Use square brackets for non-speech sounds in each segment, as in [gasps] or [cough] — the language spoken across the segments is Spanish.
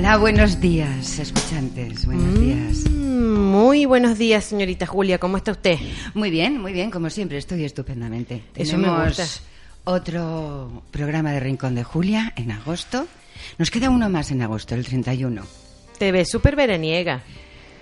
Hola, buenos días, escuchantes. Buenos días. Mm, Muy buenos días, señorita Julia. ¿Cómo está usted? Muy bien, muy bien, como siempre, estoy estupendamente. Eso me Tenemos gusta. otro programa de Rincón de Julia en agosto. Nos queda uno más en agosto, el 31. Te ves súper veraniega.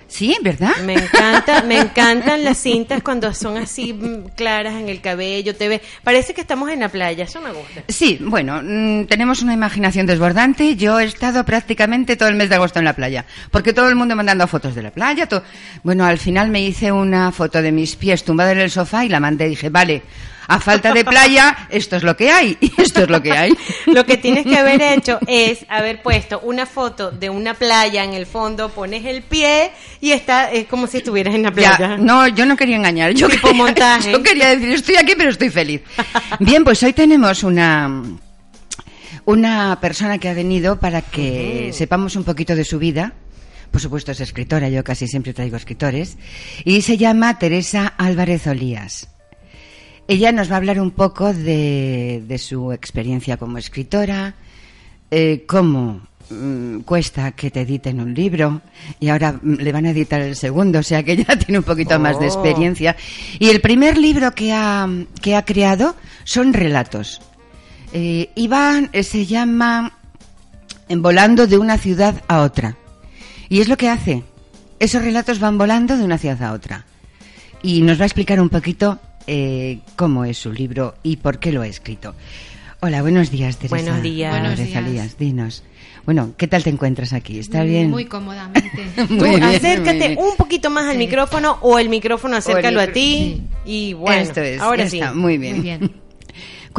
Sí, ¿verdad? Me encanta, me encantan las cintas cuando son así mm, claras en el cabello. Te ves, parece que estamos en la playa. Eso me gusta. Sí, bueno, mm, tenemos una imaginación desbordante. Yo he estado prácticamente todo el mes de agosto en la playa, porque todo el mundo mandando fotos de la playa. to- Bueno, al final me hice una foto de mis pies tumbada en el sofá y la mandé. Dije, vale, a falta de playa, esto es lo que hay. Y esto es lo que hay. Lo que tienes que haber hecho es haber puesto una foto de una playa en el fondo, pones el pie y está es como si estuvieras en la playa. Ya, no, yo no quería engañar. Yo Tipo quería, montaje. yo quería decir, estoy aquí, pero estoy feliz. Bien, pues hoy tenemos una una persona que ha venido para que sepamos un poquito de su vida. Por supuesto es escritora, yo casi siempre traigo escritores. Y se llama Teresa Álvarez Olías. Ella nos va a hablar un poco de, de su experiencia como escritora, eh, cómo mm, cuesta que te editen un libro y ahora mm, le van a editar el segundo, o sea que ella [laughs] tiene un poquito más de Oh. experiencia. Y el primer libro que ha, que ha creado son relatos. Eh, Iván eh, se llama en Volando de una ciudad a otra. Y es lo que hace. Esos relatos van volando de una ciudad a otra. Y nos va a explicar un poquito eh, cómo es su libro y por qué lo ha escrito. Hola, buenos días, Teresa. Buenos días. Buenos días. Dinos. Bueno, ¿qué tal te encuentras aquí? ¿Está bien? Muy cómodamente. [laughs] Muy Tú bien, muy acércate bien. un poquito más al Sí. micrófono o el micrófono acércalo a micro- ti y bueno, Esto es, ahora ya sí. está, muy bien. Muy bien. [laughs]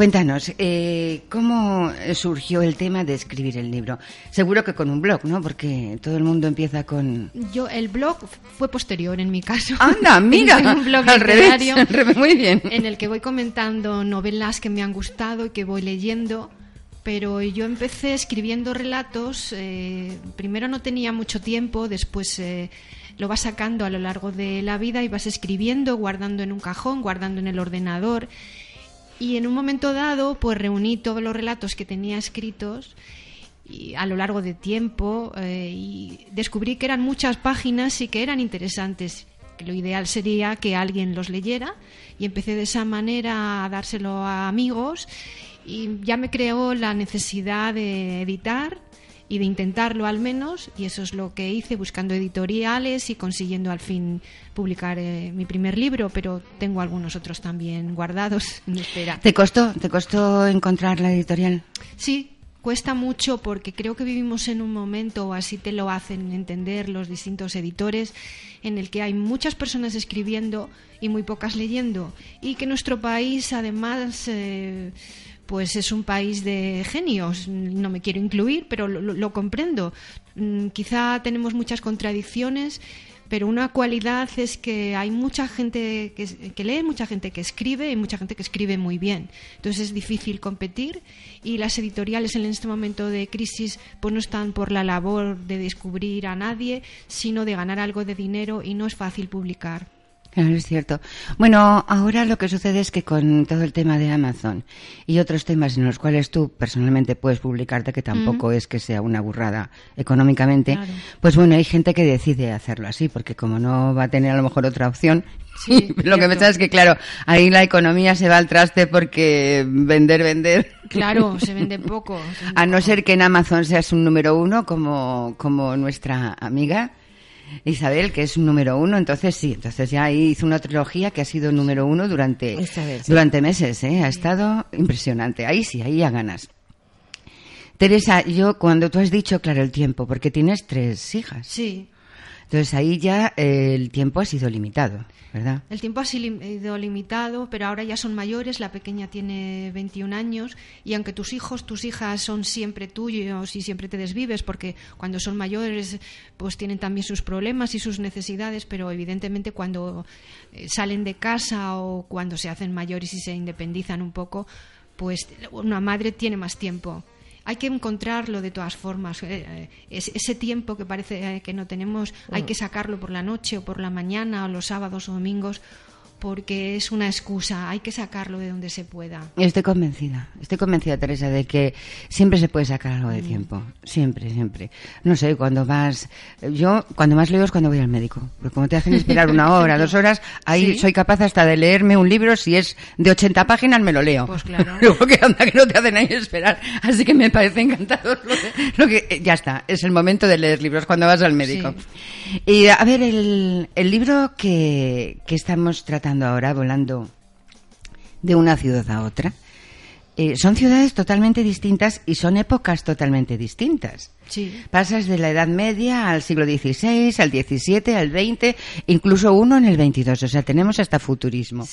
Cuéntanos, eh, ¿cómo surgió el tema de escribir el libro? Seguro que con un blog, ¿no? Porque todo el mundo empieza con... Yo, el blog fue posterior en mi caso. ¡Anda, [laughs] mira! Un blog al revés, literario al revés, muy bien. en el que voy comentando novelas que me han gustado y que voy leyendo. Pero yo empecé escribiendo relatos. eh, primero no tenía mucho tiempo, después eh, lo vas sacando a lo largo de la vida y vas escribiendo, guardando en un cajón, guardando en el ordenador. Y en un momento dado, pues reuní todos los relatos que tenía escritos y a lo largo de tiempo eh, y descubrí que eran muchas páginas y que eran interesantes. Que lo ideal sería que alguien los leyera y empecé de esa manera a dárselo a amigos y ya me creó la necesidad de editar y de intentarlo al menos y eso es lo que hice buscando editoriales y consiguiendo al fin publicar eh, mi primer libro pero tengo algunos otros también guardados [laughs] en espera ¿Te costó, ¿Te costó encontrar la editorial? Sí, cuesta mucho porque creo que vivimos en un momento, o así te lo hacen entender los distintos editores, en el que hay muchas personas escribiendo y muy pocas leyendo. Y que nuestro país, además, eh, pues es un país de genios. No me quiero incluir, pero lo, lo- comprendo. Mm, Quizá tenemos muchas contradicciones. Pero una cualidad es que hay mucha gente que, que lee, mucha gente que escribe y mucha gente que escribe muy bien. Entonces es difícil competir y las editoriales en este momento de crisis pues no están por la labor de descubrir a nadie, sino de ganar algo de dinero y no es fácil publicar. Claro, es cierto. Bueno, ahora lo que sucede es que con todo el tema de Amazon y otros temas en los cuales tú personalmente puedes publicarte, que tampoco es que sea una burrada económicamente, Claro. pues bueno, hay gente que decide hacerlo así, porque como no va a tener a lo mejor otra opción, Sí, [laughs] lo que pasa es que, claro, ahí la economía se va al traste porque vender, vender. Claro, se [laughs] vende poco. se vende A no poco. ser que en Amazon seas un número uno, como, como nuestra amiga Isabel, que es un número uno. Entonces sí, entonces ya hizo una trilogía que ha sido número uno durante, sí. durante meses. ¿eh? Ha estado impresionante. Ahí sí, ahí ya ganas. Teresa, yo cuando tú has dicho, claro, el tiempo, porque tienes tres hijas. Sí, Entonces ahí ya eh, el tiempo ha sido limitado, ¿verdad? El tiempo ha sido limitado, pero ahora ya son mayores, la pequeña tiene 21 años y aunque tus hijos, tus hijas son siempre tuyos y siempre te desvives porque cuando son mayores pues tienen también sus problemas y sus necesidades, pero evidentemente cuando eh, salen de casa o cuando se hacen mayores y se independizan un poco, pues una madre tiene más tiempo hay que encontrarlo de todas formas. Eh, eh, ese tiempo que parece eh, que no tenemos, hay que sacarlo por la noche o por la mañana o los sábados o domingos porque es una excusa, hay que sacarlo de donde se pueda. Estoy convencida, estoy convencida, Teresa, de que siempre se puede sacar algo de mm. tiempo, siempre, siempre. No sé, cuando más, yo cuando más leo es cuando voy al médico, porque como te hacen esperar una [laughs] hora, dos horas, ahí soy capaz hasta de leerme un libro, si es de 80 páginas me lo leo. Pues claro. [laughs] Luego que anda que no te hacen ahí esperar, así que me parece encantador lo que, ya está, es el momento de leer libros cuando vas al médico. Y a ver, el, el libro que, que estamos tratando ahora, volando de una ciudad a otra, eh, son ciudades totalmente distintas y son épocas totalmente distintas. Sí. Pasas de la Edad Media al siglo XVI, al XVII, al XX, incluso uno en el XXII. O sea, tenemos hasta futurismo.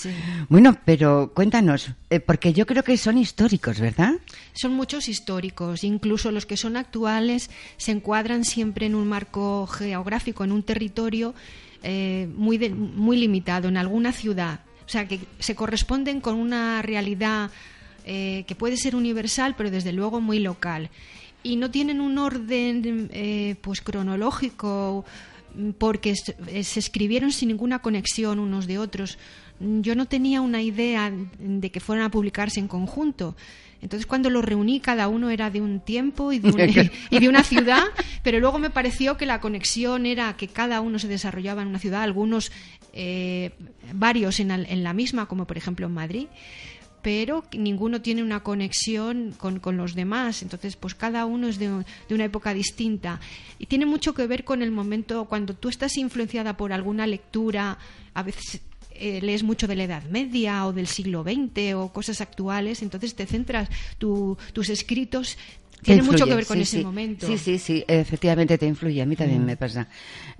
Bueno, pero cuéntanos, eh, porque yo creo que son históricos, ¿verdad? Son muchos históricos. Incluso los que son actuales se encuadran siempre en un marco geográfico, en un territorio eh, muy, muy limitado, en alguna ciudad. O sea, que se corresponden con una realidad eh, que puede ser universal, pero desde luego muy local. Y no tienen un orden eh, pues cronológico porque se escribieron sin ninguna conexión unos de otros. Yo no tenía una idea de que fueran a publicarse en conjunto. Entonces cuando los reuní cada uno era de un tiempo y de, [laughs] y de, una ciudad, pero luego me pareció que la conexión era que cada uno se desarrollaba en una ciudad, algunos eh, varios en, en, la misma, como por ejemplo en Madrid, pero ninguno tiene una conexión con, con los demás. Entonces, pues cada uno es de, de, una época distinta. Y tiene mucho que ver con el momento cuando tú estás influenciada por alguna lectura, a veces eh, lees mucho de la Edad Media o del siglo XX o cosas actuales, entonces te centras, tus escritos tienen mucho que ver con ese momento. Sí, sí, sí, efectivamente te influye. A mí también mm. me pasa.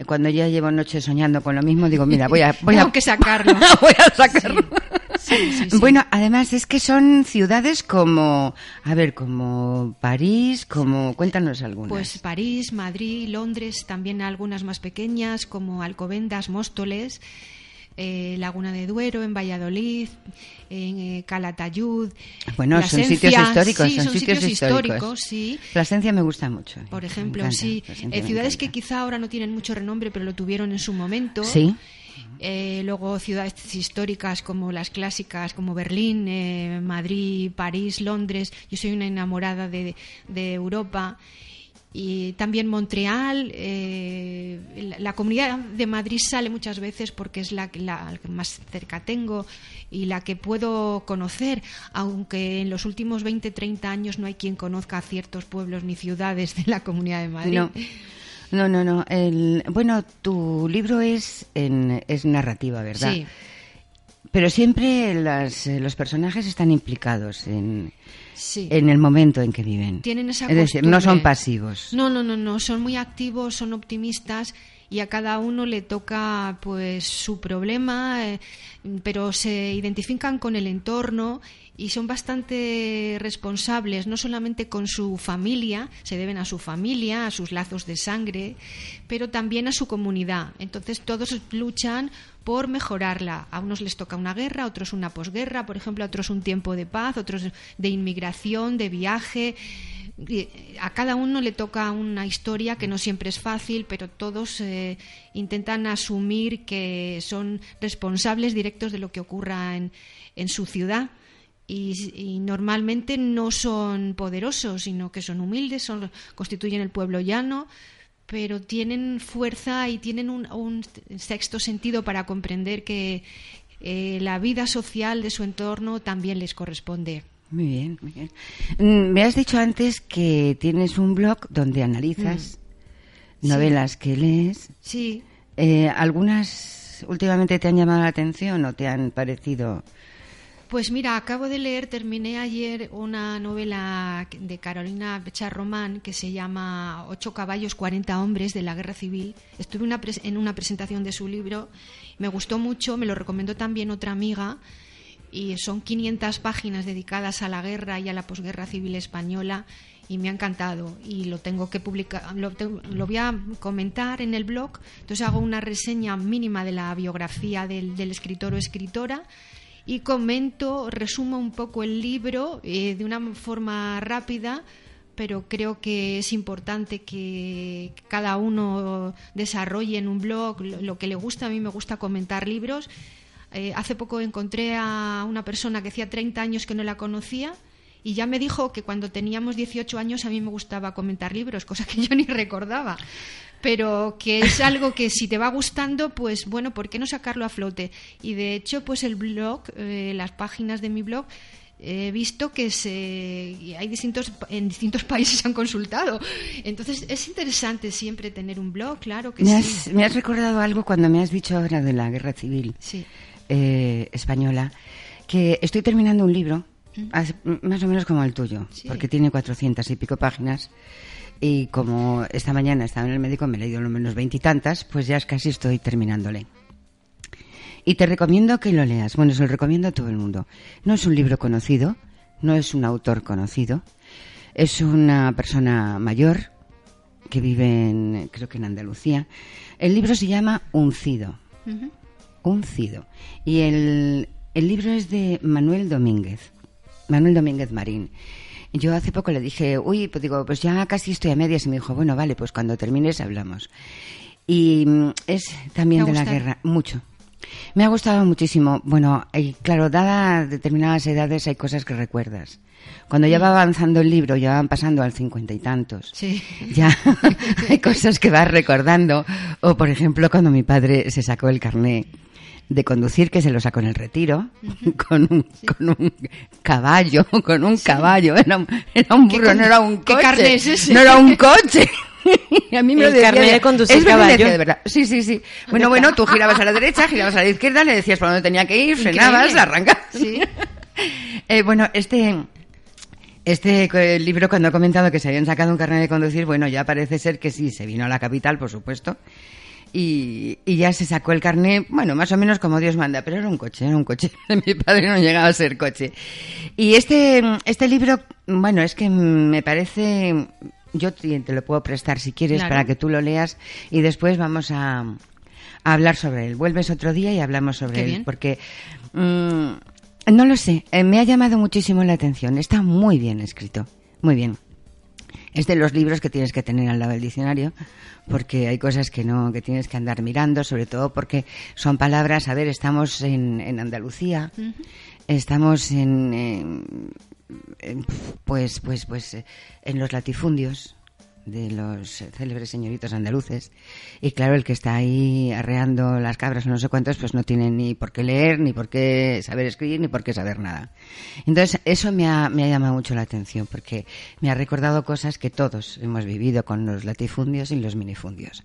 Cuando ya llevo noches soñando con lo mismo, digo, mira, voy a... Voy Tengo que [laughs] sacarlo. [laughs] voy a sacarlo. bueno, además es que son ciudades como, a ver, como París, como, cuéntanos algunas. Pues París, Madrid, Londres, también algunas más pequeñas, como Alcobendas, Móstoles. Eh, Laguna de Duero, en Valladolid, en eh, Calatayud. Bueno, son sitios históricos, son, sitios, históricos. sí. Plasencia me gusta mucho. Por ejemplo, sí. Eh, ciudades que quizá ahora no tienen mucho renombre, pero lo tuvieron en su momento. Sí. luego ciudades históricas como las clásicas, como Berlín, Madrid, París, Londres. Yo soy una enamorada de, de Europa y también Montreal. Eh, la, comunidad de Madrid sale muchas veces porque es la, la, que más cerca tengo y la que puedo conocer, aunque en los últimos 20, 30 años no hay quien conozca ciertos pueblos ni ciudades de la comunidad de Madrid. No, no, no. El, bueno, tu libro es, en, es narrativa, ¿verdad? Sí. Pero siempre las, los personajes están implicados en, en el momento en que viven. Tienen esa es decir, no son pasivos. No, no, no, no, son muy activos, son optimistas y a cada uno le toca pues su problema, eh, pero se identifican con el entorno y son bastante responsables, no solamente con su familia, se deben a su familia, a sus lazos de sangre, pero también a su comunidad. Entonces todos luchan por mejorarla. A unos les toca una guerra, a otros una posguerra, por ejemplo, a otros un tiempo de paz, otros de inmigración, de viaje. A cada uno le toca una historia que no siempre es fácil, pero todos eh, intentan asumir que son responsables directos de lo que ocurra en, en su ciudad y, normalmente no son poderosos, sino que son humildes, son, constituyen el pueblo llano, pero tienen fuerza y tienen un, sexto sentido para comprender que eh, la vida social de su entorno también les corresponde. Muy bien, muy bien. Mm, me has dicho antes que tienes un blog donde analizas mm. novelas que lees. Sí. Eh, ¿Algunas últimamente te han llamado la atención o te han parecido Pues mira, acabo de leer, terminé ayer una novela de Carolina Román que se llama Ocho caballos, 40 hombres de la guerra civil. Estuve una en una presentación de su libro, me gustó mucho, me lo recomendó también otra amiga y son 500 páginas dedicadas a la guerra y a la posguerra civil española y me ha encantado y lo tengo que publicar, lo, lo, voy a comentar en el blog, entonces hago una reseña mínima de la biografía del, del escritor o escritora y comento, resumo un poco el libro eh, de una forma rápida, pero creo que es importante que cada uno desarrolle en un blog lo que le gusta. A mí me gusta comentar libros. Eh, hace poco encontré a una persona que hacía 30 años que no la conocía y ya me dijo que cuando teníamos 18 años a mí me gustaba comentar libros, [laughs] cosa que yo ni recordaba. Pero que es algo que si te va gustando, pues bueno, ¿por qué no sacarlo a flote? Y de hecho, pues el blog, eh, las páginas de mi blog, he visto que se hay distintos en distintos [laughs] países han consultado. Entonces es interesante siempre tener un blog claro que me sí. has, me has recordado algo cuando me has dicho ahora de la guerra civil eh, española que estoy terminando un libro más o menos como el tuyo porque tiene cuatrocientas y pico páginas y como esta mañana estaba en el médico, me he leído lo menos veintitantas, pues ya casi estoy terminándole. Y te recomiendo que lo leas. Bueno, se lo recomiendo a todo el mundo. No es un libro conocido, no es un autor conocido, es una persona mayor que vive en, creo que en Andalucía. El libro se llama Uncido. Uncido. Y el, el libro es de Manuel Domínguez. Manuel Domínguez Marín. Yo hace poco le dije, uy, pues digo, pues ya casi estoy a medias y me dijo, bueno, vale, pues cuando termines hablamos. Y mm, es también de la guerra, mucho. Me ha gustado muchísimo. Bueno, y claro, dadas determinadas edades hay cosas que recuerdas. Cuando ya va avanzando el libro, ya van pasando al cincuenta y tantos. Sí. Ya [laughs] hay cosas que vas recordando. O, por ejemplo, cuando mi padre se sacó el carné de conducir que se lo sacó en el retiro [laughs] con, un, con un caballo, [laughs] con un caballo, era, era un burro, no era un coche, es ese? no era un coche. [laughs] a mí me el lo decía carnet de conducir es caballo. de verdad. Sí, sí, sí. Bueno, bueno, tú girabas a la derecha, girabas a la izquierda, le decías por dónde tenía que ir, frenabas, arrancabas. Sí. Eh, bueno, este este eh, libro, cuando he comentado que se habían sacado un carnet de conducir, bueno, ya parece ser que sí, se vino a la capital, por supuesto, y, y ya se sacó el carnet, bueno, más o menos como Dios manda, pero era un coche, era un coche. [laughs] Mi padre no llegaba a ser coche. Y este, este libro, bueno, es que me parece, yo te te lo puedo prestar si quieres Claro. para que tú lo leas y después vamos a, a hablar sobre él. Vuelves otro día y hablamos sobre Qué él, bien. porque mm, no lo sé, eh, me ha llamado muchísimo la atención. Está muy bien escrito, muy bien. Es de los libros que tienes que tener al lado del diccionario, porque hay cosas que no, que tienes que andar mirando, sobre todo porque son palabras, a ver, estamos en, en Andalucía, estamos en, pues, pues, pues, en los latifundios de los célebres señoritos andaluces. Y claro el que está ahí arreando las cabras o no sé cuántos pues no tiene ni por qué leer ni por qué saber escribir ni por qué saber nada. Entonces eso me ha, me ha llamado mucho la atención porque me ha recordado cosas que todos hemos vivido con los latifundios y los minifundios.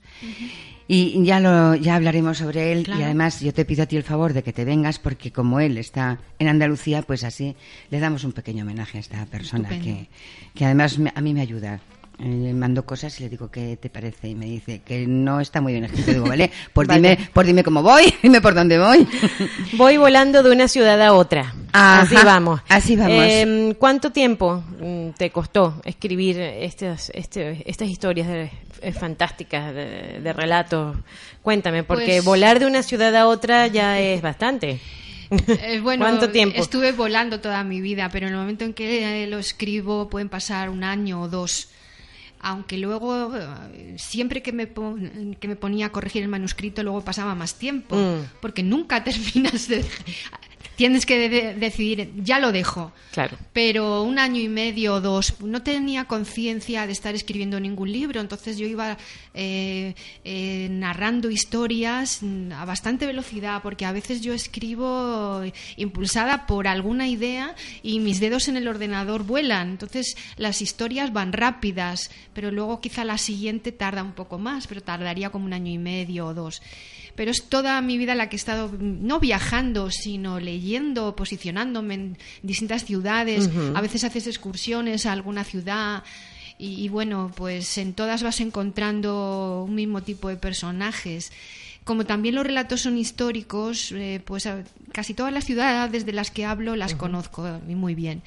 Y ya lo ya hablaremos sobre él Claro. y además yo te pido a ti el favor de que te vengas porque como él está en Andalucía pues así le damos un pequeño homenaje a esta persona que, que además me- a mí me ayuda Le mando cosas y le digo qué te parece y me dice que no está muy bien escrito digo vale [laughs] pues Vale. dime por dime cómo voy [laughs] dime por dónde voy [laughs] Voy volando de una ciudad a otra. Ajá, así vamos. así vamos. Eh, ¿Cuánto tiempo mm, te costó escribir estas, este- estas historias de- eh, fantásticas de, de relatos? Cuéntame, porque Pues- volar de una ciudad a otra ya es bastante. Eh, bueno, ¿Cuánto tiempo? Estuve volando toda mi vida, pero en el momento en que eh, lo escribo pueden pasar un año o dos. Aunque luego, eh, siempre que me, pon- que me ponía a corregir el manuscrito, luego pasaba más tiempo. Mm. Porque nunca [laughs] terminas de... Tienes que de- decidir, ya lo dejo. Claro. Pero un año y medio o dos, no tenía conciencia de estar escribiendo ningún libro, entonces yo iba eh, eh, narrando historias a bastante velocidad, porque a veces yo escribo impulsada por alguna idea y mis dedos en el ordenador vuelan, entonces las historias van rápidas, pero luego quizá la siguiente tarda un poco más, pero tardaría como un año y medio o dos. pero es toda mi vida la que he estado no viajando, sino leyendo, posicionándome en distintas ciudades. A veces haces excursiones a alguna ciudad y, bueno, pues en todas vas encontrando un mismo tipo de personajes. Como también los relatos son históricos, eh, pues casi todas las ciudades de las que hablo las conozco muy bien.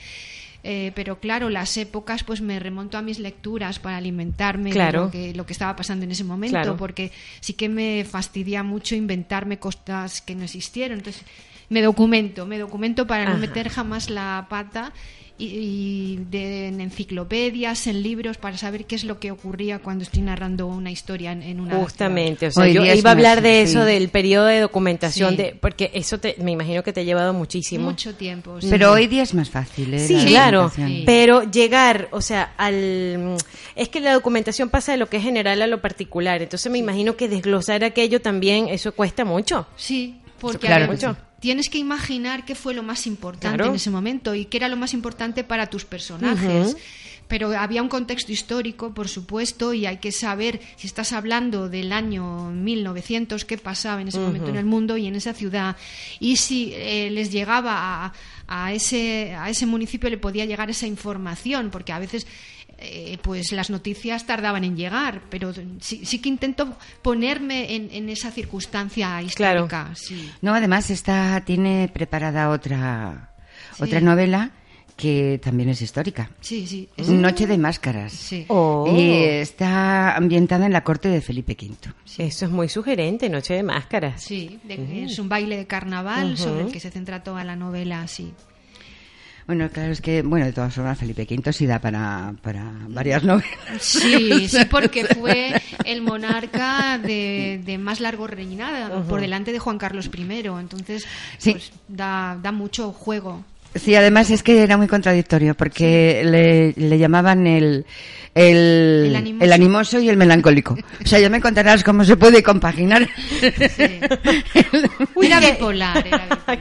Eh, pero claro, las épocas, pues me remonto a mis lecturas para alimentarme de lo que, lo que estaba pasando en ese momento, porque sí que me fastidia mucho inventarme cosas que no existieron. Entonces, me documento, me documento para no meter jamás la pata y, de, en enciclopedias, en libros, para saber qué es lo que ocurría cuando estoy narrando una historia en, una. Justamente, o sea, yo iba a hablar de eso, del periodo de documentación, de, porque eso te, me imagino que te ha llevado muchísimo. Mucho tiempo. Pero hoy día es más fácil, ¿eh? Sí, claro, pero llegar, o sea, al. Es que la documentación pasa de lo que es general a lo particular, entonces me imagino que desglosar aquello también, eso cuesta mucho. Sí, porque claro, mucho tienes que imaginar qué fue lo más importante en ese momento y qué era lo más importante para tus personajes. Pero había un contexto histórico, por supuesto, y hay que saber si estás hablando del año 1900, qué pasaba en ese momento en el mundo y en esa ciudad, y si eh, les llegaba a, a, ese, a ese municipio le podía llegar esa información, porque a veces eh, pues las noticias tardaban en llegar, pero sí, sí que intento ponerme en, esa circunstancia histórica. No, además está, tiene preparada otra, otra novela que también es histórica. Sí, sí. Noche de Máscaras. Oh. Y está ambientada en la corte de Felipe V. Eso es muy sugerente, Noche de Máscaras. Sí, es un baile de carnaval sobre el que se centra toda la novela, sí. Bueno, claro, es que, bueno, de todas formas, Felipe V sí da para, para varias novelas. Sí, sí, porque fue el monarca de, más largo reinado, por delante de Juan Carlos I. Entonces, pues, da, da mucho juego. Sí, además es que era muy contradictorio, porque le, le llamaban el el, animoso. y el melancólico. O sea, ya me contarás cómo se puede compaginar. era bipolar,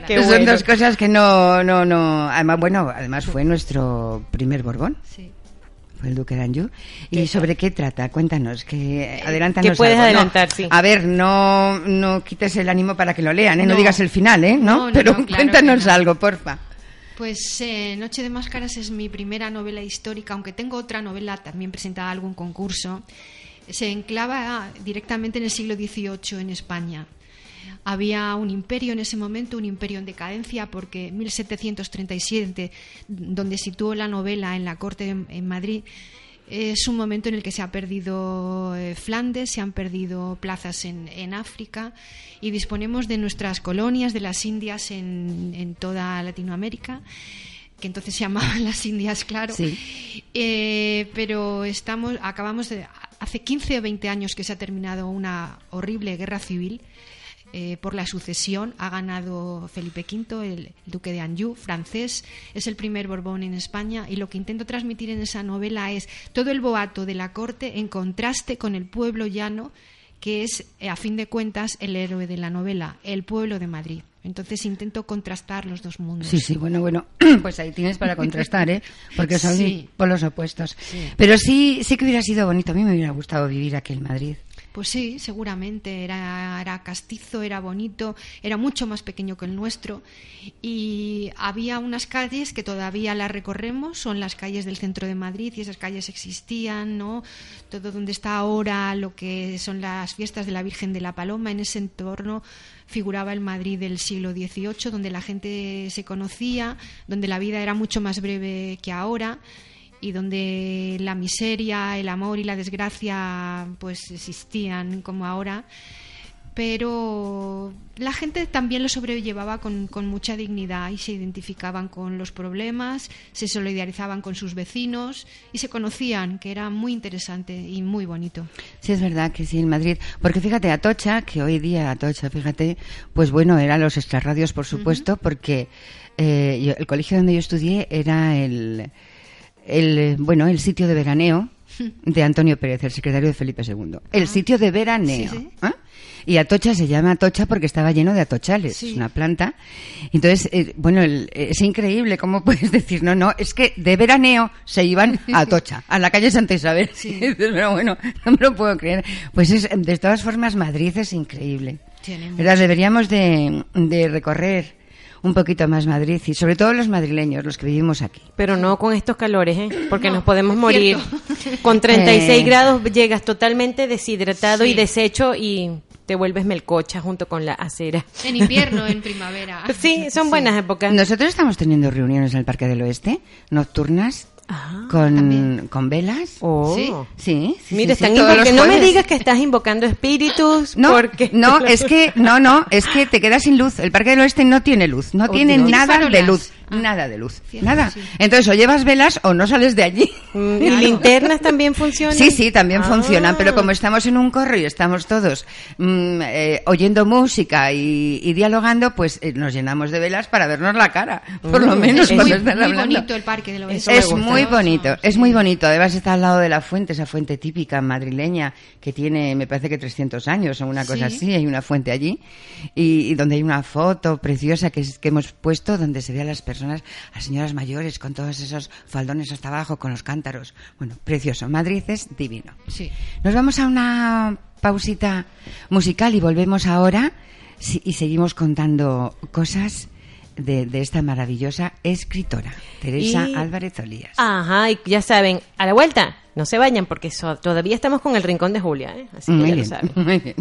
[laughs] Son dos cosas que no, no, no. Además, bueno, además fue nuestro primer Borbón. Sí. Fue el Duque de Anjou. ¿Y sobre qué trata? Cuéntanos, que adelántanos. ¿Qué puedes adelantar? sí. A ver, no, no quites el ánimo para que lo lean, ¿eh? no, digas el final, ¿eh? ¿No? Pero cuéntanos algo, porfa. Pues eh, Noche de Máscaras es mi primera novela histórica, aunque tengo otra novela también presentada a algún concurso. Se enclava directamente en el siglo XVIII en España. Había un imperio en ese momento, un imperio en decadencia, porque 1737, donde situó la novela en la corte en Madrid, es un momento en el que se ha perdido eh, Flandes, se han perdido plazas en, en, África y disponemos de nuestras colonias, de las Indias en, en toda Latinoamérica que entonces se llamaban las Indias, claro. Eh, pero estamos, acabamos de, hace 15 o 20 años que se ha terminado una horrible guerra civil eh, por la sucesión ha ganado Felipe V, el duque de Anjou, francés, es el primer Borbón en España y lo que intento transmitir en esa novela es todo el boato de la corte en contraste con el pueblo llano que es, eh, a fin de cuentas, el héroe de la novela, el pueblo de Madrid. Entonces intento contrastar los dos mundos. Sí, sí, bueno, bueno, [clears throat] pues ahí tienes para contrastar, ¿eh? Porque son por los opuestos. Pero sí, sí que hubiera sido bonito. A mí me hubiera gustado vivir aquí en Madrid. Pues sí, seguramente. Era, era castizo, era bonito, era mucho más pequeño que el nuestro. Y había unas calles que todavía las recorremos, son las calles del centro de Madrid y esas calles existían, ¿no? Todo donde está ahora lo que son las fiestas de la Virgen de la Paloma, en ese entorno figuraba el Madrid del siglo XVIII, donde la gente se conocía, donde la vida era mucho más breve que ahora y donde la miseria, el amor y la desgracia pues existían como ahora, pero la gente también lo sobrellevaba con, con, mucha dignidad y se identificaban con los problemas, se solidarizaban con sus vecinos y se conocían, que era muy interesante y muy bonito. Sí, es verdad que sí, en Madrid. Porque fíjate, Atocha, que hoy día Atocha, fíjate, pues bueno, eran los extrarradios, por supuesto, porque eh, el colegio donde yo estudié era el el, bueno, el sitio de veraneo [laughs] de Antonio Pérez, el secretario de Felipe II. El ah. sitio de veraneo. ¿eh? Y Atocha se llama Atocha porque estaba lleno de atochales, es una planta. Entonces, eh, bueno, es increíble cómo [laughs] puedes decir, no, no, es que de veraneo se iban a Atocha, a la calle Santa Isabel. [laughs] Pero bueno, no me lo puedo creer. Pues es, de todas formas, Madrid es increíble. Deberíamos de, de recorrer un poquito más Madrid y sobre todo los madrileños, los que vivimos aquí. Pero no con estos calores, ¿eh? porque No, nos podemos morir. cierto. [laughs] Con 36 Eh. grados llegas totalmente deshidratado y deshecho y te vuelves melcocha junto con la acera. En invierno, en primavera. [laughs] Sí, son buenas épocas. Nosotros estamos teniendo reuniones en el Parque del Oeste, nocturnas, Ah, con, con velas. oh. Sí. Sí, sí, Mira, sí, no me digas que estás invocando espíritus No, porque no, es que, no, no, es que te quedas sin luz. El Parque del Oeste no tiene luz, no Oh, tiene nada de luz, Ah. nada de luz, Cierto, nada. sí. Entonces o llevas velas o no sales de allí. Mm, ¿Y linternas también funcionan? Sí, sí, también Ah. funcionan, pero como estamos en un corro y estamos todos mm, eh, oyendo música y, y dialogando, pues eh, nos llenamos de velas para vernos la cara, por lo Mm, menos es cuando muy, están muy hablando. bonito el parque. Eso me Es gusta. muy bonito, es muy bonito. Además está al lado de la fuente, esa fuente típica madrileña que tiene, me parece que 300 años o una cosa Sí. así. Hay una fuente allí y, y donde hay una foto preciosa que, es- que hemos puesto donde se ve a las personas, a las señoras mayores con todos esos faldones hasta abajo, con los cántaros. Bueno, precioso. Madrid es divino. Sí. Nos vamos a una pausita musical y volvemos ahora y seguimos contando cosas de, de esta maravillosa escritora, Teresa Y- Álvarez Olías. Ajá, y ya saben, a la vuelta, no se vayan porque so- todavía estamos con el rincón de Julia, ¿eh? así que muy, ya bien, lo saben. [laughs] muy bien.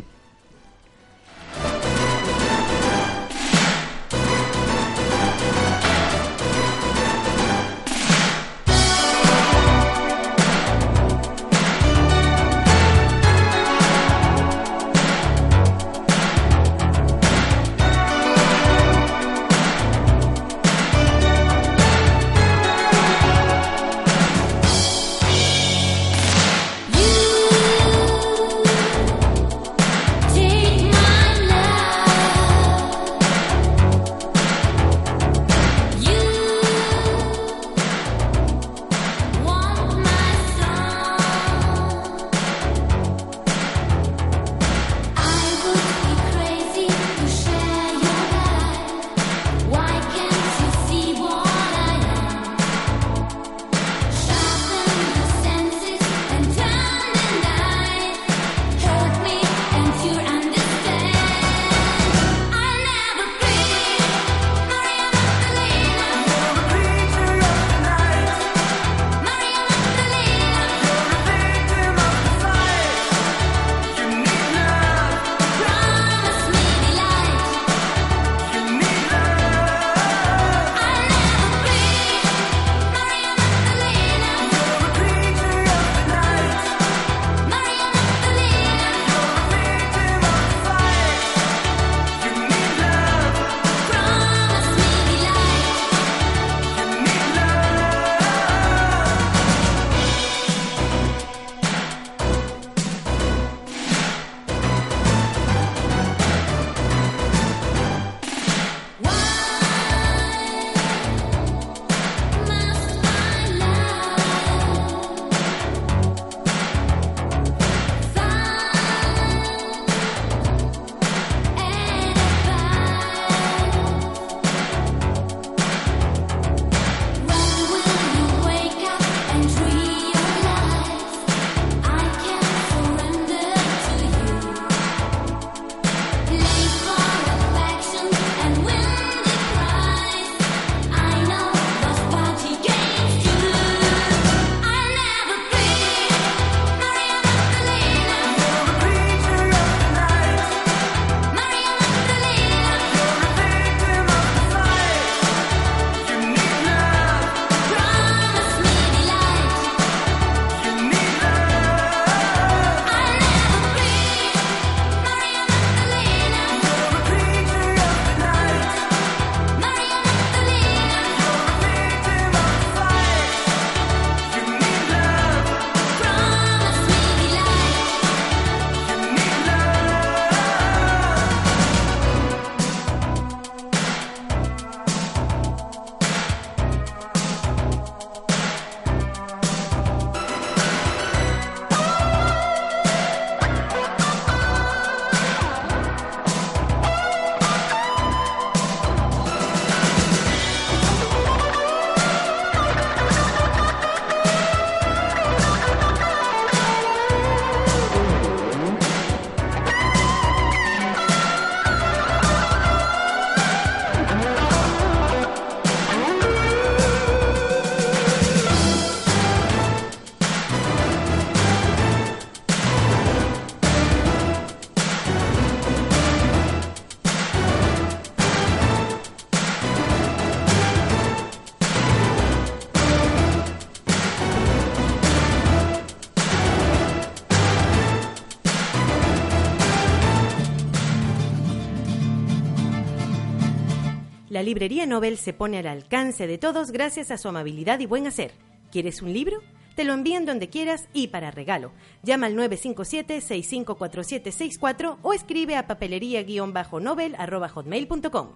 Librería Nobel se pone al alcance de todos gracias a su amabilidad y buen hacer. ¿Quieres un libro? Te lo envían donde quieras y para regalo. Llama al 957-654764 o escribe a papelería-nobel.com.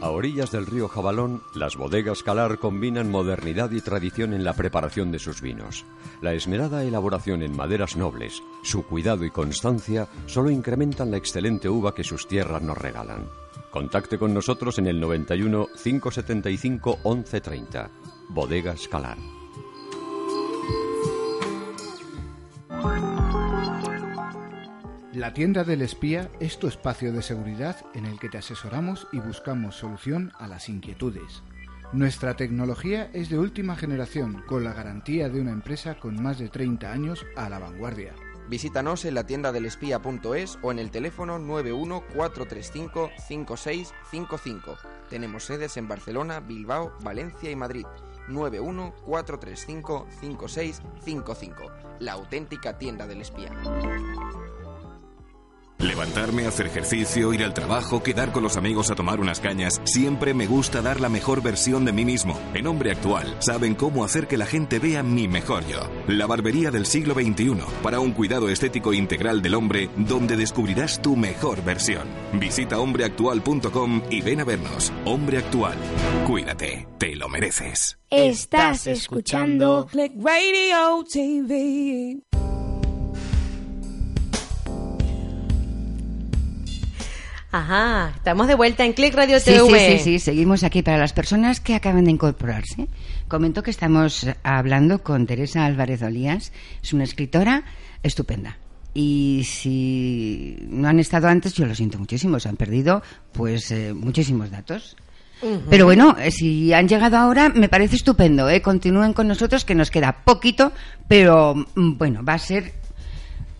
A orillas del río Jabalón, las bodegas Calar combinan modernidad y tradición en la preparación de sus vinos. La esmerada elaboración en maderas nobles, su cuidado y constancia solo incrementan la excelente uva que sus tierras nos regalan. Contacte con nosotros en el 91 575 1130. Bodegas Calar. La tienda del espía es tu espacio de seguridad en el que te asesoramos y buscamos solución a las inquietudes. Nuestra tecnología es de última generación, con la garantía de una empresa con más de 30 años a la vanguardia. Visítanos en la tienda del espía.es o en el teléfono 914355655. Tenemos sedes en Barcelona, Bilbao, Valencia y Madrid. 914355655. La auténtica tienda del espía. Levantarme, hacer ejercicio, ir al trabajo, quedar con los amigos a tomar unas cañas. Siempre me gusta dar la mejor versión de mí mismo. En Hombre Actual saben cómo hacer que la gente vea mi mejor yo. La barbería del siglo XXI para un cuidado estético integral del hombre donde descubrirás tu mejor versión. Visita hombreactual.com y ven a vernos. Hombre Actual. Cuídate, te lo mereces. Estás escuchando Click Radio TV. Ajá, estamos de vuelta en Click Radio Sí, TV. sí, sí, sí, seguimos aquí. Para las personas que acaban de incorporarse, comento que estamos hablando con Teresa Álvarez Olías. Es una escritora estupenda. Y si no han estado antes, yo lo siento muchísimo. Se han perdido, pues, eh, muchísimos datos. Pero bueno, eh, si han llegado ahora, me parece estupendo. ¿eh? Continúen con nosotros, que nos queda poquito, pero mm, bueno, va a ser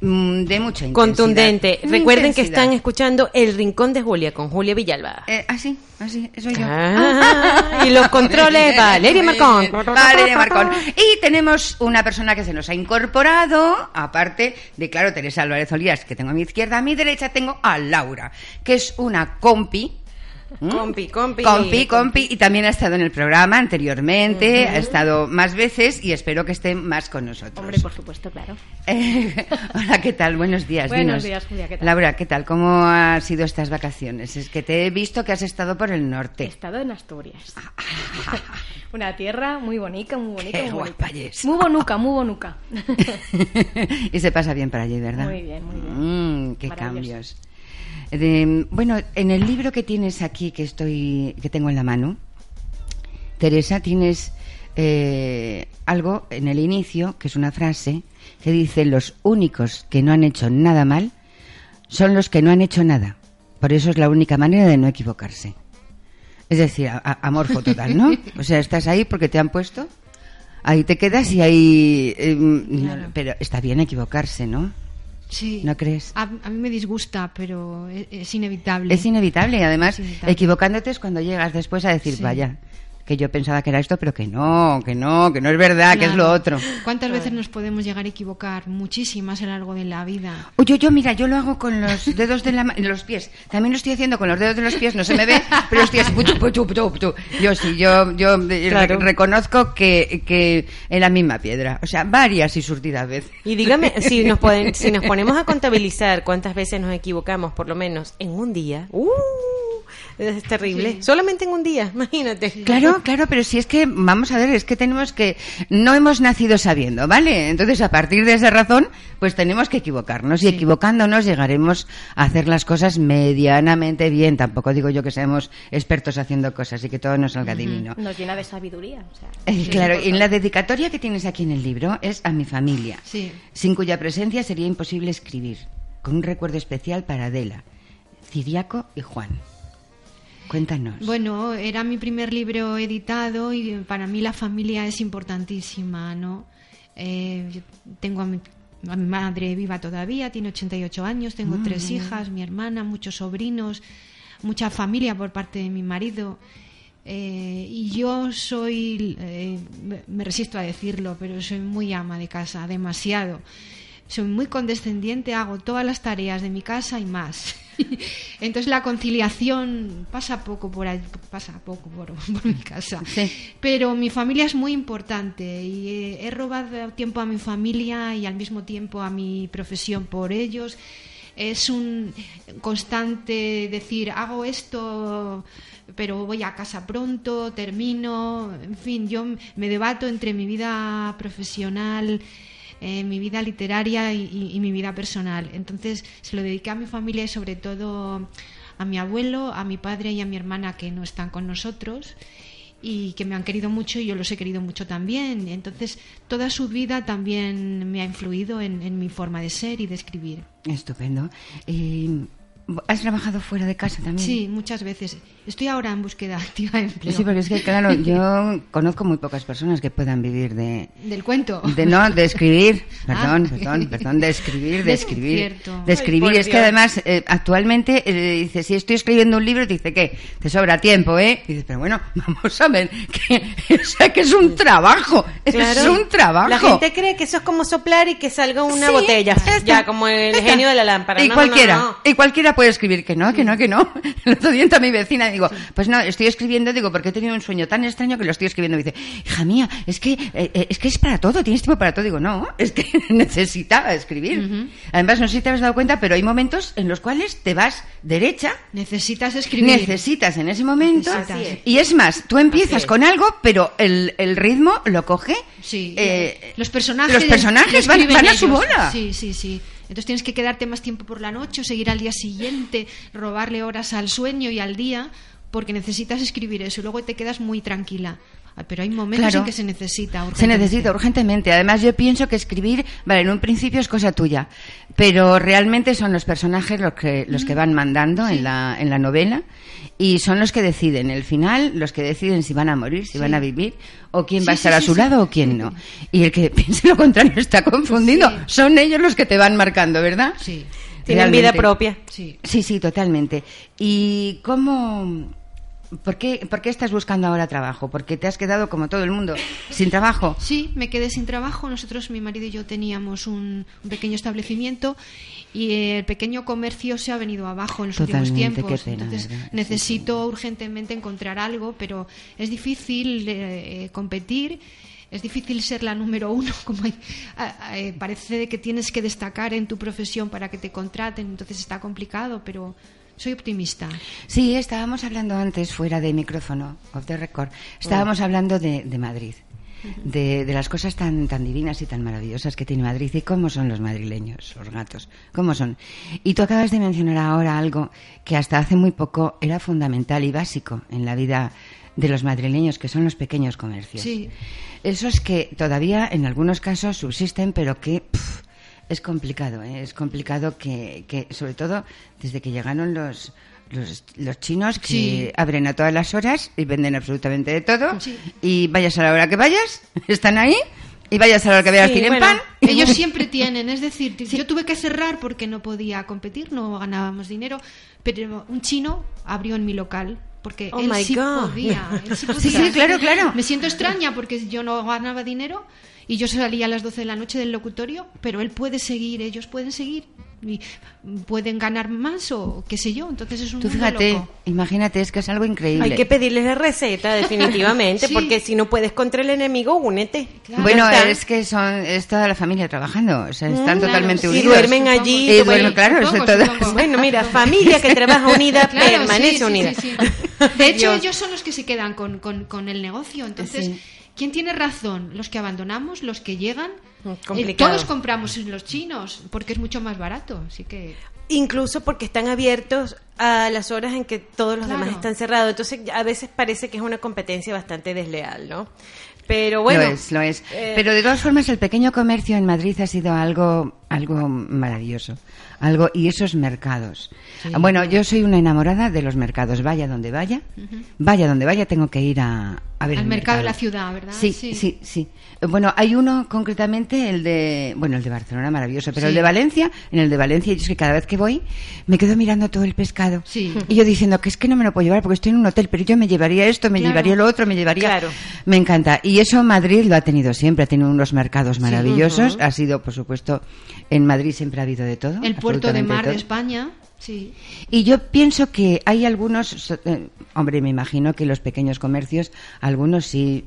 de mucha intensidad. Contundente. Muy Recuerden que están escuchando El Rincón de Julia con Julia Villalba. Eh, así, así, eso yo. Ah, y [laughs] los controles, Valeria Marcón. Valeria Marcón. Y tenemos una persona que se nos ha incorporado, aparte de, claro, Teresa Álvarez Olías, que tengo a mi izquierda, a mi derecha tengo a Laura, que es una compi. ¿Mm? Compi, compi. Compi, compi, y también ha estado en el programa anteriormente, ha estado más veces y espero que esté más con nosotros. Hombre, por supuesto, claro. Eh, [laughs] hola, ¿qué tal? Buenos días. Buenos dinos. días, Julia, ¿qué tal? Laura, ¿qué tal? ¿Cómo han sido estas vacaciones? Es que te he visto que has estado por el He norte. estado en Asturias. [laughs] Una tierra muy bonita, muy bonita, Qué muy guapa es. Muy bonuca, muy bonuca. [laughs] y se pasa bien para allí, ¿verdad? Muy bien, muy bien. Mm, qué cambios. De- bueno, en el libro que tienes aquí, que estoy, que tengo en la mano, Teresa, tienes eh, algo en el inicio, que es una frase, que dice, los únicos que no han hecho nada mal son los que no han hecho nada. Por eso es la única manera de no equivocarse. Es decir, amorfo total, ¿no? [laughs] O sea, estás ahí porque te han puesto, ahí te quedas y ahí... eh, no, pero está bien equivocarse, ¿no? Sí. ¿No crees? A, a mí me disgusta, pero es, es inevitable. Es inevitable y además Es inevitable. equivocándote es cuando llegas después a decir, Sí. vaya, que yo pensaba que era esto, pero que no, que no, que no es verdad, que es lo Claro. otro. ¿Cuántas veces nos podemos llegar a equivocar? Muchísimas a lo largo de la vida. Uy, yo, yo, mira, yo lo hago con los dedos de la ma- los pies. También lo estoy haciendo con los dedos de los pies, no se me ve, pero estoy así, puchu, puchu, puchu, puchu. Yo sí, yo, yo Claro. re- reconozco que, que en la misma piedra. O sea, varias y surtidas veces. Y dígame, si nos, pueden, si nos ponemos a contabilizar cuántas veces nos equivocamos, por lo menos en un día, ¡uh! es terrible. Sí. Solamente en un día, imagínate. Claro, claro, pero si es que, vamos a ver, es que tenemos que, no hemos nacido sabiendo, ¿vale? Entonces, a partir de esa razón, pues tenemos que equivocarnos y equivocándonos llegaremos a hacer las cosas medianamente bien. Tampoco digo yo que seamos expertos haciendo cosas y que todo nos salga divino. Nos llena de sabiduría. o sea, Eh, claro, y la dedicatoria que tienes aquí en el libro es a mi familia, Sí. sin cuya presencia sería imposible escribir, con un recuerdo especial para Adela, Ciriaco y Juan. Cuéntanos. Bueno, era mi primer libro editado y para mí la familia es importantísima, ¿no? Eh, yo tengo a mi, a mi madre viva todavía, tiene 88 años, tengo tres hijas, mi hermana, muchos sobrinos, mucha familia por parte de mi marido. Eh, y yo soy, eh, me resisto a decirlo, pero soy muy ama de casa, demasiado. soy muy condescendiente, hago todas las tareas de mi casa y más. [laughs] Entonces la conciliación pasa poco por ahí, pasa poco por, [laughs] por mi casa. Pero mi familia es muy importante y he, he robado tiempo a mi familia y al mismo tiempo a mi profesión por ellos. Es un constante decir, hago esto pero voy a casa pronto, termino, en fin, yo me debato entre mi vida profesional, eh, mi vida literaria y, y mi vida personal. Entonces se lo dediqué a mi familia y sobre todo a mi abuelo, a mi padre y a mi hermana que no están con nosotros y que me han querido mucho y yo los he querido mucho también. Entonces, toda su vida también me ha influido en, en mi forma de ser y de escribir. Estupendo. Y ¿Has trabajado fuera de casa también? Sí, muchas veces. Estoy ahora en búsqueda [laughs] activa de empleo. Sí, porque es que, claro, [laughs] yo conozco muy pocas personas que puedan vivir de... Del cuento. De no, de escribir. [laughs] Perdón, Ah. perdón, perdón, de escribir, de escribir. Cierto. De escribir. Ay, es que Dios. además, eh, actualmente, eh, dice, si estoy escribiendo un libro, te dice que te sobra tiempo, ¿eh? Y dices, pero bueno, vamos a ver, que, o sea, que es un trabajo. Es Claro. un trabajo. La gente cree que eso es como soplar y que salga una Sí, botella. ya está. Ya, como el Ya está. genio de la lámpara. Y no, cualquiera, no, no. y cualquiera puede escribir que no, que no, que no. [laughs] El otro día entra mi vecina y digo, pues no, estoy escribiendo, digo, porque he tenido un sueño tan extraño que lo estoy escribiendo. Y dice, hija mía, es que, eh, eh, es que es para todo, tienes tiempo para todo. Digo, no, es que [laughs] necesitaba escribir. Además, no sé si te has dado cuenta, pero hay momentos en los cuales te vas derecha, Necesitas escribir. necesitas en ese momento. Es. Y es más, tú empiezas con algo, pero el, el ritmo lo coge. Sí, eh, los personajes, los personajes van, van a su bola. Sí, sí, sí. Entonces tienes que quedarte más tiempo por la noche o seguir al día siguiente, robarle horas al sueño y al día, porque necesitas escribir eso y luego te quedas muy tranquila. Ah, Pero hay momentos Claro. en que se necesita Se urgentemente. necesita urgentemente. Además, yo pienso que escribir, vale, en un principio es cosa tuya, pero realmente son los personajes los que, los que van mandando en, la, en la novela y son los que deciden, el final, los que deciden si van a morir, si van a vivir, o quién Sí, va a sí, estar a su sí. lado o quién no. Y el que [laughs] piense lo contrario está confundido. Sí. Son ellos los que te van marcando, ¿verdad? Sí, Tienen vida propia. sí. Sí, sí, totalmente. ¿Y cómo, por qué, por qué estás buscando ahora trabajo? Porque te has quedado como todo el mundo sin trabajo. Sí, me quedé sin trabajo. Nosotros, mi marido y yo, teníamos un, un pequeño establecimiento y el pequeño comercio se ha venido abajo en los últimos tiempos. pena, Entonces ¿verdad? Sí, necesito urgentemente encontrar algo, pero es difícil eh, eh, competir. Es difícil ser la número uno, [laughs] como hay- eh, parece que tienes que destacar en tu profesión para que te contraten, entonces está complicado, pero soy optimista. Sí, estábamos hablando antes, fuera de micrófono, off the record, estábamos hablando de, de Madrid, de, de las cosas tan, tan divinas y tan maravillosas que tiene Madrid y cómo son los madrileños, los gatos, cómo son. Y tú acabas de mencionar ahora algo que hasta hace muy poco era fundamental y básico en la vida de los madrileños, que son los pequeños comercios. Sí. Esos que todavía en algunos casos subsisten, pero que es complicado, ¿eh? es complicado que, que, sobre todo desde que llegaron los, los, los chinos que Sí. abren a todas las horas y venden absolutamente de todo Sí. y vayas a la hora que vayas, [laughs] están ahí y vayas a la hora que vayas Sí, tienen bueno. pan. [laughs] Ellos [laughs] siempre tienen, es decir, yo tuve que cerrar porque no podía competir, no ganábamos dinero, pero un chino abrió en mi local porque Oh él my sí God. podía. él sí, Sí, podía. sí, claro, claro. Me siento extraña porque yo no ganaba dinero y yo salía a las 12 de la noche del locutorio, pero él puede seguir, ellos pueden seguir y pueden ganar más o qué sé yo, entonces es un Tú fíjate, loco. imagínate, es que es algo increíble. Hay que pedirles la receta, [laughs] definitivamente, Sí. porque si no puedes contra el enemigo, únete. Claro. Bueno, es que son es toda la familia trabajando, o sea, están Mm, totalmente claro, Y unidos. duermen allí. Y duermen, claro, eso supongo, todo. supongo. Bueno, mira, [laughs] familia que trabaja unida Claro, permanece sí, sí, unida. sí, sí. De [laughs] hecho, Dios. ellos son los que se quedan con, con- con el negocio. Entonces, Sí. ¿Quién tiene razón? ¿Los que abandonamos? ¿Los que llegan? Mm, Eh, todos compramos en los chinos porque es mucho más barato. Así que. Incluso porque están abiertos a las horas en que todos los Claro. demás están cerrados. Entonces, a veces parece que es una competencia bastante desleal, ¿no? Pero bueno. lo es, lo es. eh, Pero de todas formas, el pequeño comercio en Madrid ha sido algo, algo maravilloso. Algo, y esos mercados. Bueno, yo soy una enamorada de los mercados. Vaya donde vaya, vaya donde vaya, tengo que ir a, a ver Al el mercado de la ciudad, ¿verdad? Sí, Sí. sí, sí, Bueno, hay uno concretamente, el de, bueno, el de Barcelona, maravilloso, pero Sí. el de Valencia, en el de Valencia, yo es que cada vez que voy, me quedo mirando todo el pescado. Sí. Y yo diciendo que es que no me lo puedo llevar porque estoy en un hotel, pero yo me llevaría esto, me Claro. llevaría lo otro, me llevaría. Claro. Me encanta. Y eso Madrid lo ha tenido siempre, ha tenido unos mercados maravillosos. Ha sido, por supuesto, en Madrid siempre ha habido de todo. El puerto de mar de. España, sí. Y yo pienso que hay algunos, eh, hombre, me imagino que los pequeños comercios, algunos sí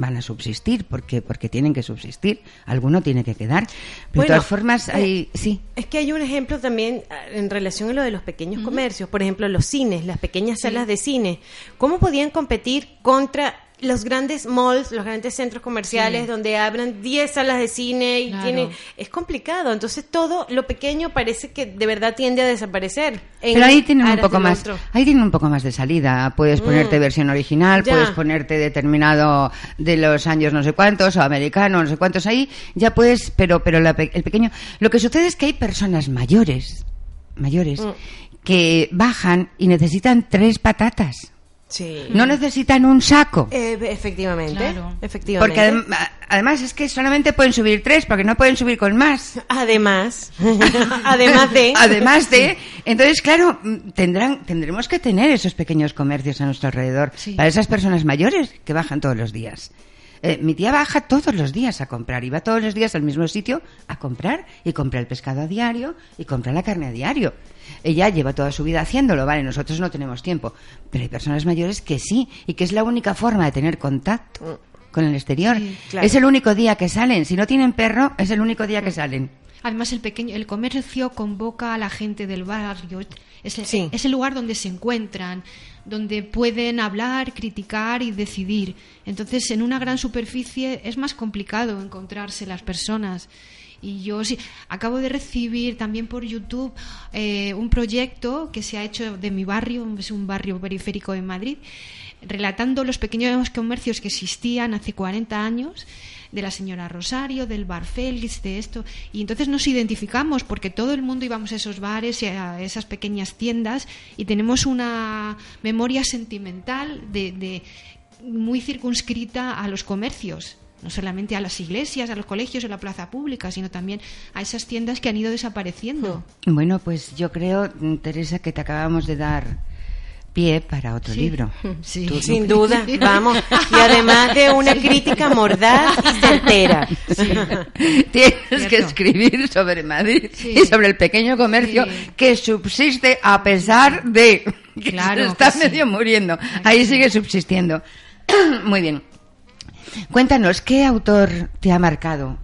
van a subsistir, porque porque tienen que subsistir, alguno tiene que quedar. Pero Bueno, de todas formas, eh, hay, sí. Es que hay un ejemplo también ah, en relación a lo de los pequeños comercios, por ejemplo, los cines, las pequeñas salas de cine. ¿Cómo podían competir contra los grandes malls, los grandes centros comerciales Sí. donde abran 10 salas de cine y Claro. tiene es complicado, entonces todo lo pequeño parece que de verdad tiende a desaparecer. en Pero ahí tienen un poco más, otro. ahí tienen un poco más de salida. Puedes ponerte Mm. versión original, Ya. puedes ponerte determinado de los años no sé cuántos o americano no sé cuántos ahí. Ya puedes, pero pero la el pequeño. Lo que sucede es que hay personas mayores, mayores, Mm. que bajan y necesitan tres patatas. Sí. No necesitan un saco. Eh, efectivamente, Claro. efectivamente. Porque adem- además es que solamente pueden subir tres, porque no pueden subir con más. [laughs] Además, [laughs] además de... [laughs] Además de, entonces claro, mm, tendrán, tendremos que tener esos pequeños comercios a nuestro alrededor Sí. para esas personas mayores que bajan todos los días. Eh, mi tía baja todos los días a comprar y va todos los días al mismo sitio a comprar y compra el pescado a diario y compra la carne a diario. Ella lleva toda su vida haciéndolo, vale, nosotros no tenemos tiempo, pero hay personas mayores que sí y que es la única forma de tener contacto con el exterior. Sí, claro. Es el único día que salen. Si no tienen perro, es el único día que salen. Además, el pequeño, el comercio convoca a la gente del barrio. Es el, Sí. es el lugar donde se encuentran, donde pueden hablar, criticar y decidir. Entonces, en una gran superficie es más complicado encontrarse las personas. Y yo sí, acabo de recibir también por YouTube eh, un proyecto que se ha hecho de mi barrio, es un barrio periférico de Madrid, relatando los pequeños comercios que existían hace 40 años de la señora Rosario, del bar Félix, de esto. Y entonces nos identificamos porque todo el mundo íbamos a esos bares y a esas pequeñas tiendas y tenemos una memoria sentimental de, de muy circunscrita a los comercios. No solamente a las iglesias, a los colegios, a la plaza pública, sino también a esas tiendas que han ido desapareciendo. Bueno, pues yo creo, Teresa, que te acabamos de dar pie para otro Sí. libro. [laughs] Sí. Tú- Sin duda, vamos. Y además de una crítica mordaz y certera. [laughs] Tienes que escribir sobre Madrid Sí. y sobre el pequeño comercio Sí. que subsiste a pesar de [laughs] que Claro se está que sí. medio muriendo. Ahí sigue subsistiendo. [clears throat] Muy bien. Cuéntanos, ¿qué autor te ha marcado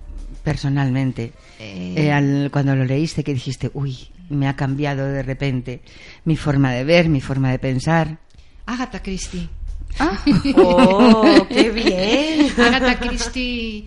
personalmente Eh, eh, al- cuando lo leíste que dijiste, uy, me ha cambiado de repente mi forma de ver, mi forma de pensar? Agatha Christie. Ah. [laughs] Oh, [laughs] qué bien. Agatha Christie,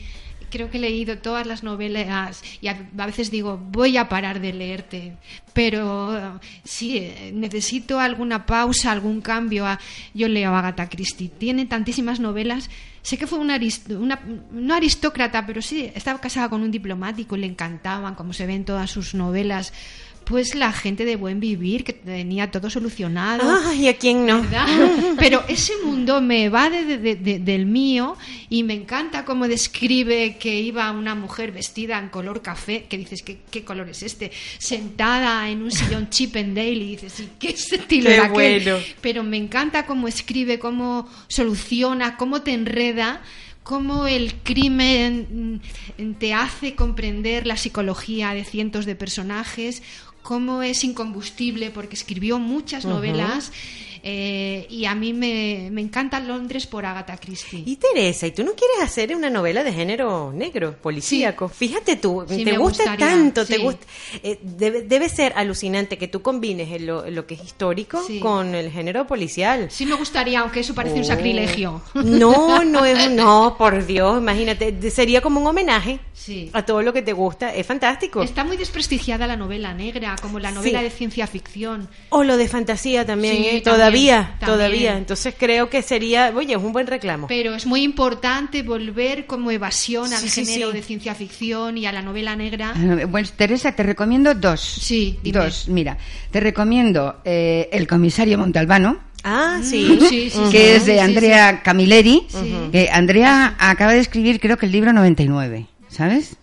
creo que he leído todas las novelas y a, veces digo, voy a parar de leerte, pero eh, sí, eh, necesito alguna pausa, algún cambio. a- Yo leo a Agatha Christie, tiene tantísimas novelas. Sé que fue una, una no aristócrata, pero sí, estaba casada con un diplomático y le encantaban, como se ve en todas sus novelas. Pues la gente de buen vivir, que tenía todo solucionado. Ay, ¿a quién no? ¿verdad? [laughs] Pero ese mundo me va de, de- de- del mío y me encanta cómo describe que iba una mujer vestida en color café, que dices, ¿qué, qué color es este? Sentada en un sillón Chip and Dale y dices, ¿y qué estilo Qué era aquel?". bueno. Pero me encanta cómo escribe, cómo soluciona, cómo te enreda cómo el crimen mm, te hace comprender la psicología de cientos de personajes, cómo es incombustible porque escribió muchas novelas eh, y a mí me, me encanta Londres por Agatha Christie. Y Teresa, ¿y tú no quieres hacer una novela de género negro, policíaco? Fíjate tú, Sí, te gusta gustaría, tanto, te gusta. eh, debe, debe ser alucinante que tú combines el- lo, lo que es histórico con el género policial. Sí me gustaría, aunque eso parece un Oh. sacrilegio. No, no es un- no, por Dios, imagínate, sería como un homenaje Sí. a todo lo que te gusta, es fantástico. Está muy desprestigiada la novela negra, como la novela de ciencia ficción. O lo de fantasía también, ¿eh? también, todavía, también. todavía. Entonces creo que sería, oye, es un buen reclamo. Pero es muy importante volver como evasión al Sí, género sí. de ciencia ficción y a la novela negra. Ah, Bueno, Teresa, te recomiendo dos. Sí, dime. Dos, mira. Te recomiendo eh, El comisario Montalbano. Ah, sí. Mm, sí, sí, que sí. es de Sí, Andrea Camilleri, Sí. que Andrea acaba de escribir creo que el libro 99, ¿sabes?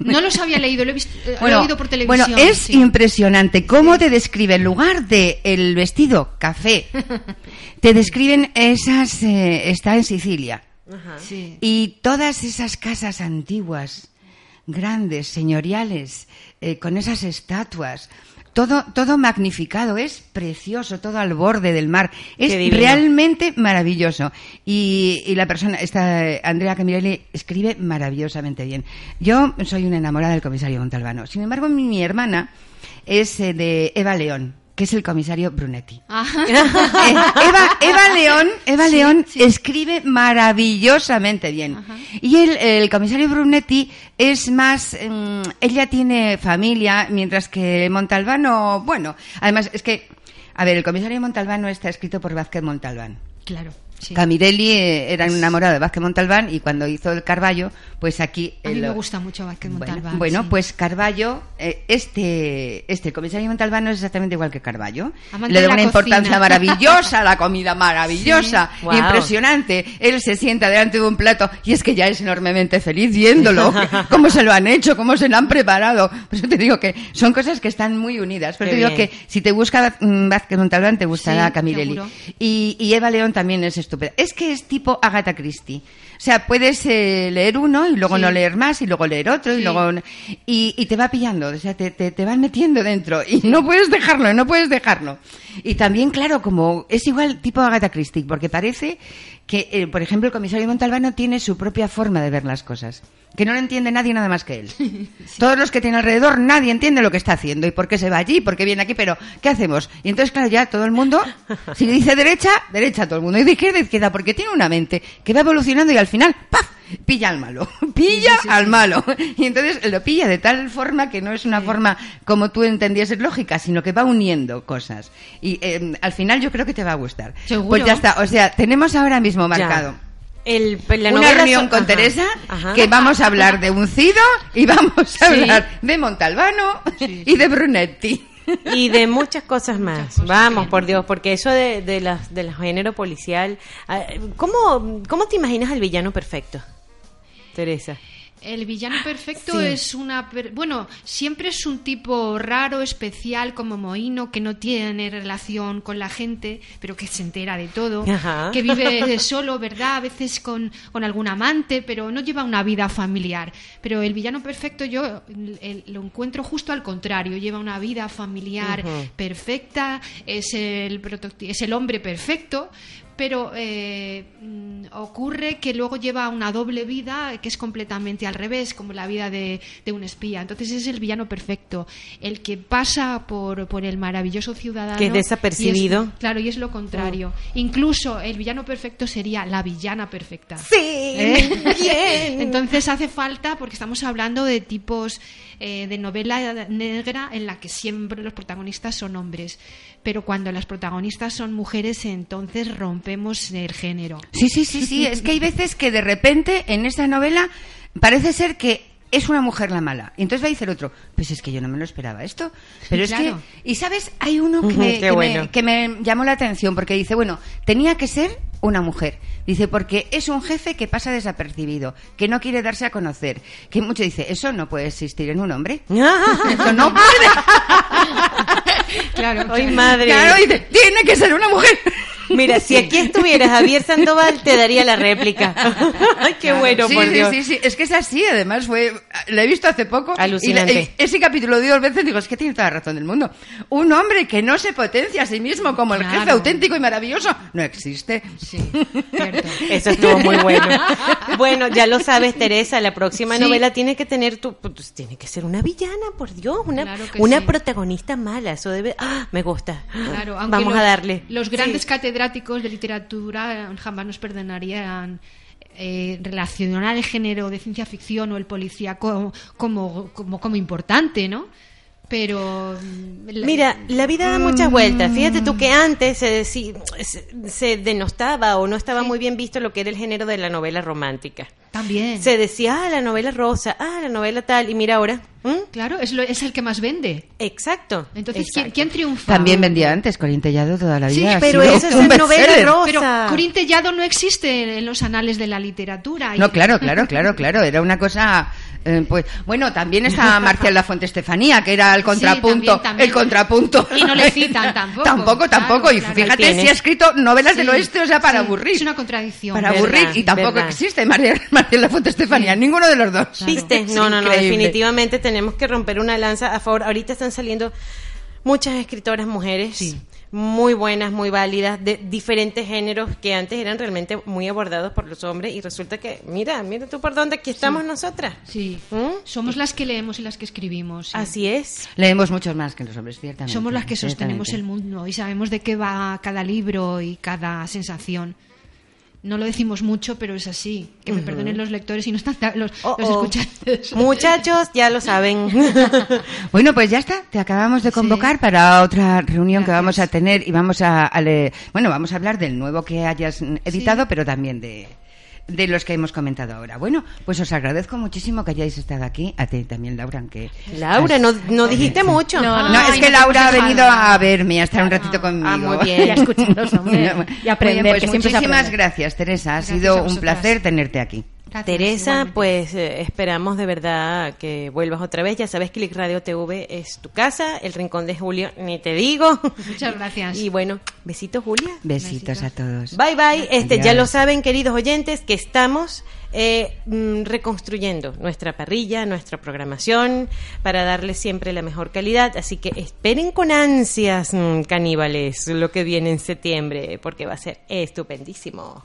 No los había leído, lo he, visto, eh, lo he Bueno, oído por bueno, televisión. es sí. impresionante cómo te describe en lugar de el vestido café, [laughs] te describen esas eh, está en Sicilia Sí. y todas esas casas antiguas, grandes, señoriales, eh, con esas estatuas. Todo, todo magnificado, es precioso, todo al borde del mar. Es realmente maravilloso. Y, y la persona, esta Andrea Camilleri, escribe maravillosamente bien. Yo soy una enamorada del comisario Montalbano. Sin embargo, mi, mi hermana es eh, de Eva León, que es el comisario Brunetti. Ajá. [laughs] Eh, Eva, Eva León, Eva Sí, León sí. escribe maravillosamente bien. Y el, el comisario Brunetti es más, ella tiene familia, mientras que Montalbano, bueno, además es que, a ver, el comisario Montalbano está escrito por Vázquez Montalbán. Claro. Sí. Camirelli eh, era enamorado de Vázquez Montalbán y cuando hizo el Carballo, pues aquí... A mí me gusta mucho Vázquez bueno, Montalbán. bueno, sí. pues Carballo, eh, este, este, el comisario Montalbano es exactamente igual que Carballo. Amante Le da una importancia cocina. [laughs] maravillosa la comida maravillosa, Sí. Wow. impresionante. Él se sienta delante de un plato y es que ya es enormemente feliz viéndolo, [laughs] cómo se lo han hecho, cómo se lo han preparado. Por eso te digo que son cosas que están muy unidas. Pero Qué te digo bien. que si te busca Vázquez Montalbán, te gustará seguro. Y, y Eva León también es estupenda. Es que es tipo Agatha Christie. O sea, puedes eh, leer uno y luego Sí. no leer más y luego leer otro y luego y, y te va pillando, o sea, te, te, te van metiendo dentro y [laughs] no puedes dejarlo, no puedes dejarlo. Y también, claro, como es igual tipo Agatha Christie, porque parece que, eh, por ejemplo, el comisario Montalbano tiene su propia forma de ver las cosas, que no lo entiende nadie nada más que él. [laughs] Todos los que tiene alrededor, nadie entiende lo que está haciendo y por qué se va allí, por qué viene aquí, pero ¿qué hacemos? Y entonces, claro, ya todo el mundo, si dice derecha, derecha todo el mundo, y de izquierda, izquierda, porque tiene una mente que va evolucionando y al final, ¡paf! Pilla al malo, [laughs] pilla al malo. Y entonces lo pilla de tal forma que no es una forma como tú entendieses lógica, sino que va uniendo cosas. Y eh, al final yo creo que te va a gustar. Seguro. Pues ya está, o sea, tenemos ahora mismo marcado. El, la una reunión con ajá, Teresa ajá. que vamos a hablar de Uncido y vamos a Sí. hablar de Montalbano y de Brunetti. y de muchas cosas más. Vamos, por Dios, porque eso de, de las del género policial, ah, ¿cómo, ¿cómo te imaginas al villano perfecto, Teresa? El villano perfecto Sí. es una... per- Bueno, siempre es un tipo raro, especial, como Moino, que no tiene relación con la gente, pero que se entera de todo, Ajá. que vive solo, ¿verdad? A veces con, con algún amante, pero no lleva una vida familiar. Pero el villano perfecto yo el- lo encuentro justo al contrario, lleva una vida familiar perfecta, es el, es el hombre perfecto, pero eh, mm, ocurre que luego lleva una doble vida que es completamente al revés, como la vida de, de un espía. Entonces es el villano perfecto, el que pasa por, por el maravilloso ciudadano. Que es desapercibido. y es- claro, y es lo contrario. Incluso el villano perfecto sería la villana perfecta. Sí, ¿Eh? bien. [laughs] Entonces hace falta, porque estamos hablando de tipos eh, de novela negra en la que siempre los protagonistas son hombres, pero cuando las protagonistas son mujeres, entonces rompemos el género. Sí, sí, sí, sí. Es que hay veces que de repente en esta novela parece ser que es una mujer la mala. Y entonces va a decir otro, pues es que yo no me lo esperaba esto. Pero es Claro. que, y sabes, hay uno que me, me, que me llamó la atención porque dice, bueno, tenía que ser una mujer. Dice, porque es un jefe que pasa desapercibido, que no quiere darse a conocer. Que mucho dice, eso no puede existir en un hombre. [laughs] Eso no puede. [laughs] Claro, Ay, madre. Claro, dice, tiene que ser una mujer. Mira, si aquí estuvieras Javier Sandoval, te daría la réplica. [laughs] Ay, qué bueno, sí, por sí, Dios. sí, sí, es que es así, además fue, la he visto hace poco. Alucinante. y la- y ese capítulo lo digo dos veces, digo, es que tiene toda la razón del mundo. Un hombre que no se potencia a sí mismo como el jefe auténtico y maravilloso, no existe. Sí, [laughs] cierto. Eso estuvo muy bueno. Bueno, ya lo sabes, Teresa, la próxima Sí. novela tiene que tener tu, pues, tiene que ser una villana, por Dios, una, Claro una sí. protagonista mala, eso debe, ah, me gusta. Claro, [gasps] Vamos los- a darle. Los grandes Sí. catedráticos de literatura jamás nos perdonarían eh, relacionar el género de ciencia ficción o el policíaco como, como, como importante, ¿no? Pero. mm, la- Mira, la vida da muchas vueltas. Fíjate tú que antes se, se, se denostaba o no estaba muy bien visto lo que era el género de la novela romántica. También. Se decía, ah, la novela rosa, ah, la novela tal, y mira ahora. Claro, es, lo, es el que más vende. Exacto. Entonces, ¿quién, exacto. quién triunfa? También vendía antes, Corín Tellado toda la Sí, vida. ha pero eso es en novela rosa. Pero Corín Tellado no existe en los anales de la literatura. Y- No, claro, claro, claro, claro. Era una cosa Eh, pues bueno, también está [laughs] Marcial La Fuente Estefanía, que era el contrapunto, también, también. el contrapunto. Y no le [laughs] citan tampoco. tampoco, tampoco. Claro, y fíjate si ha escrito novelas del oeste, o sea, para sí, aburrir. Es una contradicción. para Verdad, aburrir y tampoco verdad. existe Marcial, [laughs] Marcial La Fuente Estefanía, ninguno de los dos. ¿Viste? No, no, no, definitivamente tenemos que romper una lanza a favor. Ahorita están saliendo muchas escritoras mujeres. Sí. Muy buenas, muy válidas, de diferentes géneros que antes eran realmente muy abordados por los hombres y resulta que, mira, mira tú por dónde aquí estamos nosotras. Sí. ¿Mm? Somos las que leemos y las que escribimos. sí. Así es. Leemos muchos más que los hombres, ciertamente. Somos las que sostenemos el mundo y sabemos de qué va cada libro y cada sensación. No lo decimos mucho, pero es así. Que me perdonen los lectores y no están los, Oh, los oh. escuchantes. Muchachos, ya lo saben. [laughs] Bueno, pues ya está. Te acabamos de convocar para otra reunión que vamos a tener y vamos a, a bueno, vamos a hablar del nuevo que hayas editado, pero también de de los que hemos comentado ahora. Bueno, pues os agradezco muchísimo que hayáis estado aquí. A ti también, Laura, aunque... Laura, no, no dijiste mucho. No, No, es Ay, que no Laura ha venido nada. a verme, a estar un ratito conmigo. Ah, muy bien. Y a escucharnos, hombre, [laughs] No, y aprender, bien, pues que muchísimas aprende. gracias, Teresa. Ha Gracias sido un placer tenerte aquí. Gracias, Teresa, igualmente. pues eh, esperamos de verdad que vuelvas otra vez. Ya sabes que Click Radio TV es tu casa, el rincón de Julio, ni te digo. Muchas gracias. [laughs] Y bueno, besitos, Julia. Besitos a todos. Bye bye. Este, ya lo saben, queridos oyentes, que estamos eh, mm, reconstruyendo nuestra parrilla, nuestra programación, para darles siempre la mejor calidad. Así que esperen con ansias, mm, caníbales, lo que viene en septiembre, porque va a ser estupendísimo.